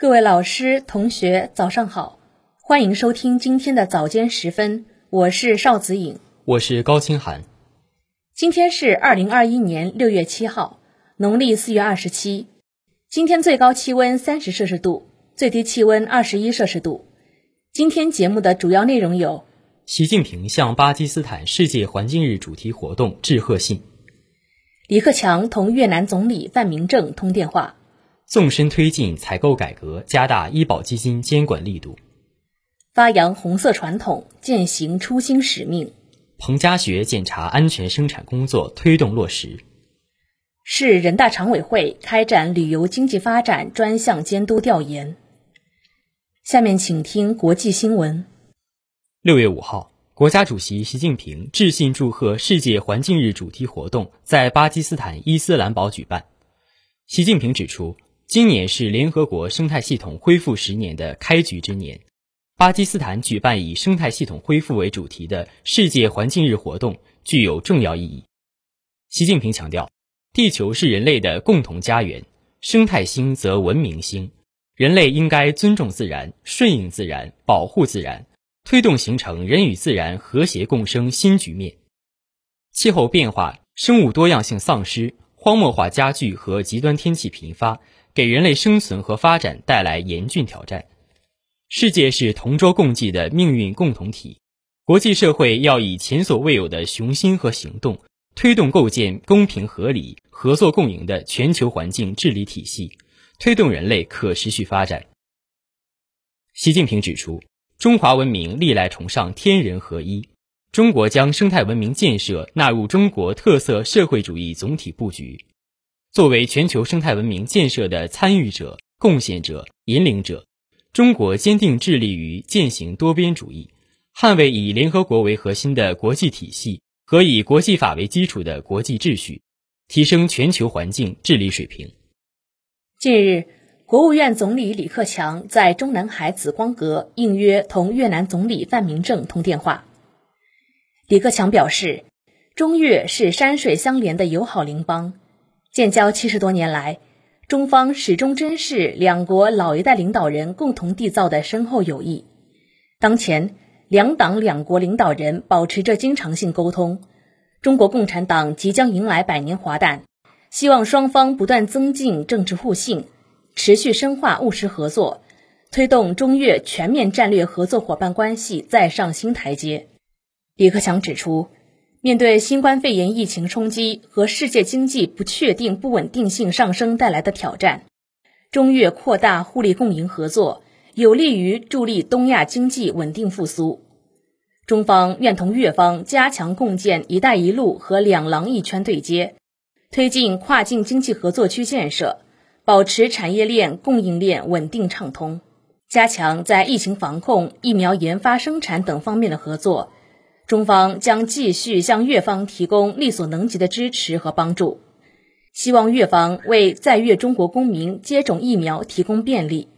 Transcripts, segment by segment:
各位老师、同学，早上好，欢迎收听今天的早间时分，我是邵子颖，我是高清涵。今天是二零二一年六月七号，农历四月二十七。今天最高气温三十摄氏度，最低气温二十一摄氏度。今天节目的主要内容有：习近平向巴基斯坦世界环境日主题活动致贺信；李克强同越南总理范明政通电话。纵深推进采购改革，加大医保基金监管力度，发扬红色传统，践行初心使命。彭家学检查安全生产工作推动落实。市人大常委会开展旅游经济发展专项监督调研。下面请听国际新闻。六月五号，国家主席习近平致信祝贺世界环境日主题活动在巴基斯坦伊斯兰堡举办。习近平指出。今年是联合国生态系统恢复十年的开局之年，巴基斯坦举办以生态系统恢复为主题的世界环境日活动具有重要意义。习近平强调，地球是人类的共同家园，生态兴则文明兴，人类应该尊重自然、顺应自然、保护自然，推动形成人与自然和谐共生新局面。气候变化、生物多样性丧失、荒漠化加剧和极端天气频发。给人类生存和发展带来严峻挑战。世界是同舟共济的命运共同体，国际社会要以前所未有的雄心和行动，推动构建公平合理、合作共赢的全球环境治理体系，推动人类可持续发展。习近平指出，中华文明历来崇尚天人合一，中国将生态文明建设纳入中国特色社会主义总体布局。作为全球生态文明建设的参与者、贡献者、引领者，中国坚定致力于践行多边主义，捍卫以联合国为核心的国际体系和以国际法为基础的国际秩序，提升全球环境治理水平。近日，国务院总理李克强在中南海紫光阁应约同越南总理范明政通电话。李克强表示，中越是山水相连的友好邻邦。建交七十多年来，中方始终珍视两国老一代领导人共同缔造的深厚友谊。当前，两党两国领导人保持着经常性沟通。中国共产党即将迎来百年华诞，希望双方不断增进政治互信，持续深化务实合作，推动中越全面战略合作伙伴关系再上新台阶。李克强指出。面对新冠肺炎疫情冲击和世界经济不确定、不稳定性上升带来的挑战，中越扩大互利共赢合作，有利于助力东亚经济稳定复苏。中方愿同越方加强共建“一带一路”和“两廊一圈”对接，推进跨境经济合作区建设，保持产业链、供应链稳定畅通，加强在疫情防控、疫苗研发生产等方面的合作。中方将继续向越方提供力所能及的支持和帮助，希望越方为在越中国公民接种疫苗提供便利。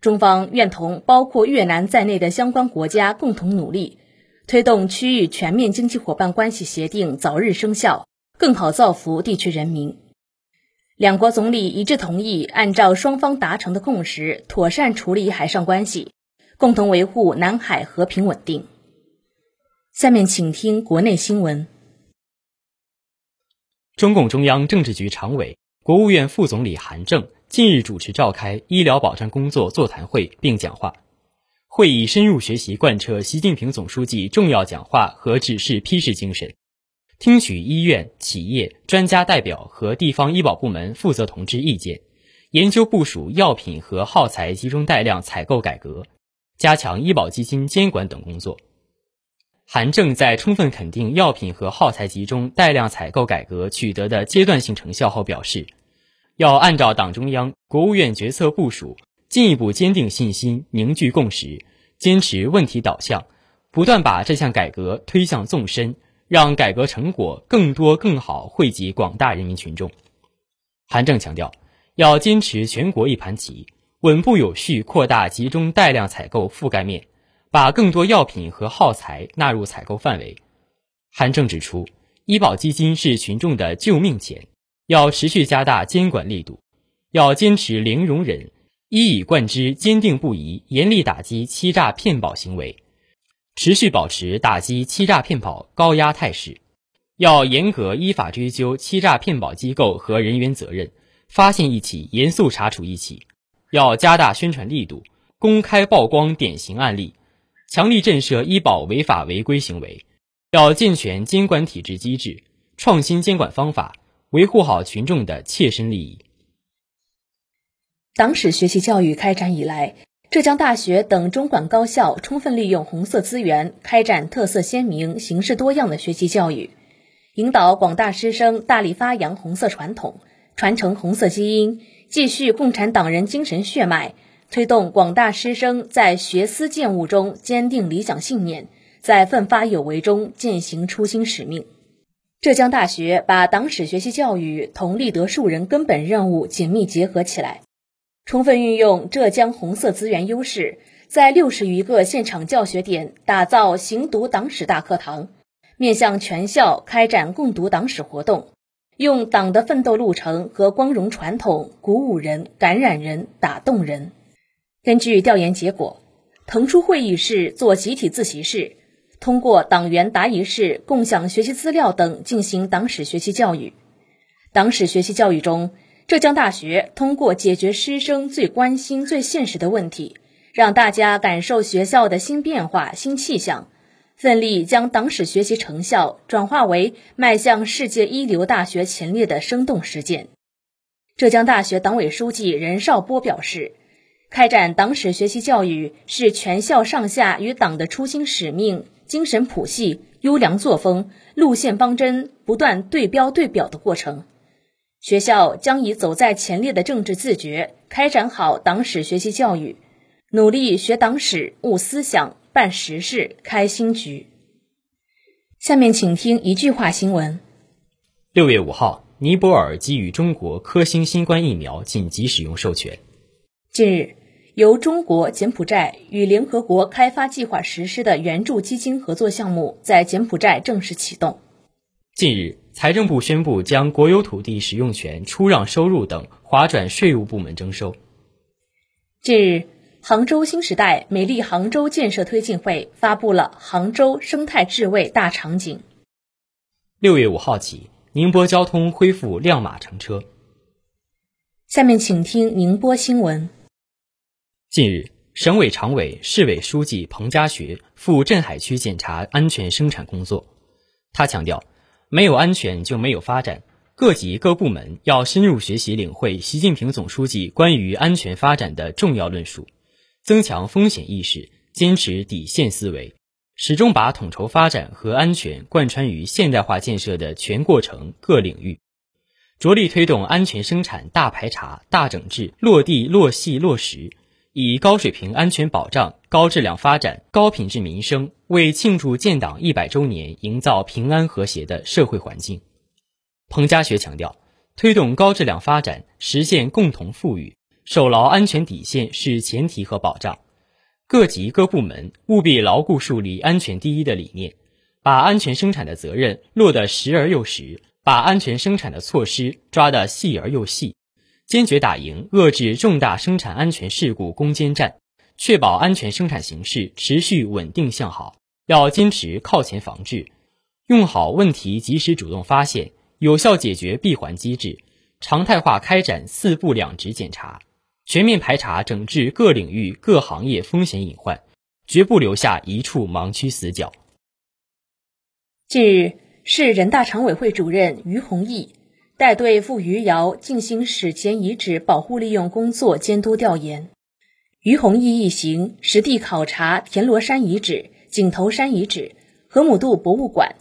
中方愿同包括越南在内的相关国家共同努力，推动区域全面经济伙伴关系协定早日生效，更好造福地区人民。两国总理一致同意，按照双方达成的共识，妥善处理海上关系，共同维护南海和平稳定。下面请听国内新闻。中共中央政治局常委、国务院副总理韩正近日主持召开医疗保障工作座谈会并讲话。会议深入学习贯彻习近平总书记重要讲话和指示批示精神，听取医院、企业、专家代表和地方医保部门负责同志意见，研究部署药品和耗材集中带量采购改革，加强医保基金监管等工作。韩正在充分肯定药品和耗材集中带量采购改革取得的阶段性成效后表示，要按照党中央、国务院决策部署，进一步坚定信心、凝聚共识，坚持问题导向，不断把这项改革推向纵深，让改革成果更多更好惠及广大人民群众。韩正强调，要坚持全国一盘棋，稳步有序扩大集中带量采购覆盖面。把更多药品和耗材纳入采购范围。韩正指出，医保基金是群众的救命钱，要持续加大监管力度，要坚持零容忍，一以贯之，坚定不移，严厉打击欺诈骗保行为，持续保持打击欺诈骗保高压态势。要严格依法追究欺诈骗保机构和人员责任，发现一起严肃查处一起。要加大宣传力度，公开曝光典型案例，强力震慑医保违法违规行为。要健全监管体制机制，创新监管方法，维护好群众的切身利益。党史学习教育开展以来，浙江大学等中管高校充分利用红色资源，开展特色鲜明、形式多样的学习教育。引导广大师生大力发扬红色传统，传承红色基因，继续共产党人精神血脉，推动广大师生在学思践悟中坚定理想信念，在奋发有为中践行初心使命。浙江大学把党史学习教育同立德树人根本任务紧密结合起来，充分运用浙江红色资源优势，在六十余个现场教学点打造行读党史大课堂。面向全校开展共读党史活动，用党的奋斗路程和光荣传统鼓舞人、感染人、打动人。根据调研结果，腾出会议室做集体自习室，通过党员答疑室共享学习资料等进行党史学习教育。党史学习教育中，浙江大学通过解决师生最关心、最现实的问题，让大家感受学校的新变化、新气象。奋力将党史学习成效转化为迈向世界一流大学前列的生动实践。浙江大学党委书记任少波表示，开展党史学习教育是全校上下与党的初心使命、精神谱系、优良作风、路线方针不断对标对表的过程。学校将以走在前列的政治自觉，开展好党史学习教育，努力学党史、悟思想。办实事、开新局。下面请听一句话新闻：六月五号，尼泊尔给予中国科兴新冠疫苗紧急使用授权。近日，由中国、柬埔寨与联合国开发计划实施的援助基金合作项目在柬埔寨正式启动。近日，财政部宣布将国有土地使用权出让收入等划转税务部门征收。近日。杭州新时代美丽杭州建设推进会发布了杭州生态智慧大场景。六月五号起，宁波交通恢复亮码乘车。下面请听宁波新闻。近日，省委常委、市委书记彭家学赴镇海区检查安全生产工作。他强调，没有安全就没有发展，各级各部门要深入学习领会习近平总书记关于安全发展的重要论述。增强风险意识，坚持底线思维，始终把统筹发展和安全贯穿于现代化建设的全过程各领域，着力推动安全生产大排查、大整治落地落细落实，以高水平安全保障、高质量发展、高品质民生，为庆祝建党一百周年营造平安和谐的社会环境。彭家学强调，推动高质量发展，实现共同富裕。守牢安全底线是前提和保障，各级各部门务必牢固树立安全第一的理念，把安全生产的责任落得实而又实，把安全生产的措施抓得细而又细，坚决打赢遏制重大生产安全事故攻坚战，确保安全生产形势持续稳定向好。要坚持靠前防治，用好问题及时主动发现、有效解决闭环机制，常态化开展四不两直检查。全面排查整治各领域各行业风险隐患，绝不留下一处盲区死角。近日，市人大常委会主任于洪毅带队赴余姚进行史前遗址保护利用工作监督调研。于宏毅一行实地考察田螺山遗址、井头山遗址、河姆渡博物馆，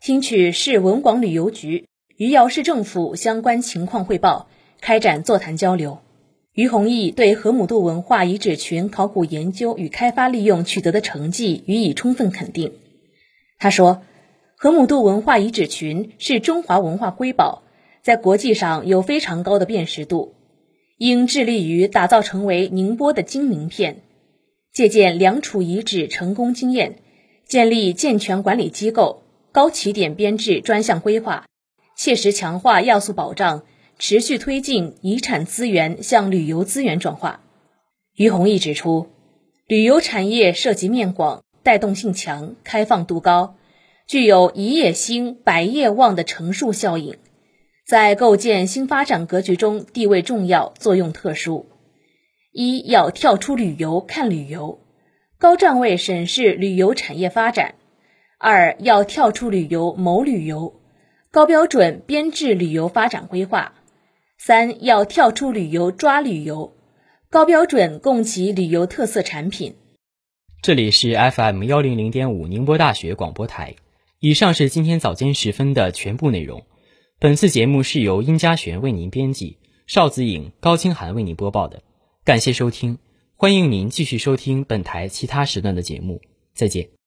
听取市文广旅游局、余姚市政府相关情况汇报，开展座谈交流。于洪毅对河姆渡文化遗址群考古研究与开发利用取得的成绩予以充分肯定。他说：“河姆渡文化遗址群是中华文化瑰宝，在国际上有非常高的辨识度，应致力于打造成为宁波的金名片。借鉴良渚遗址成功经验，建立健全管理机构，高起点编制专项规划，切实强化要素保障。”持续推进遗产资源向旅游资源转化。于宏毅指出，旅游产业涉及面广、带动性强、开放度高，具有一夜兴、百业旺的乘数效应，在构建新发展格局中地位重要、作用特殊。一要跳出旅游看旅游，高站位审视旅游产业发展；二要跳出旅游谋旅游，高标准编制旅游发展规划；三要跳出旅游抓旅游，高标准供给旅游特色产品。这里是 FM 幺零零点五宁波大学广播台。以上是今天早间时分的全部内容。本次节目是由殷家璇为您编辑，邵子颖、高清涵为您播报的。感谢收听，欢迎您继续收听本台其他时段的节目。再见。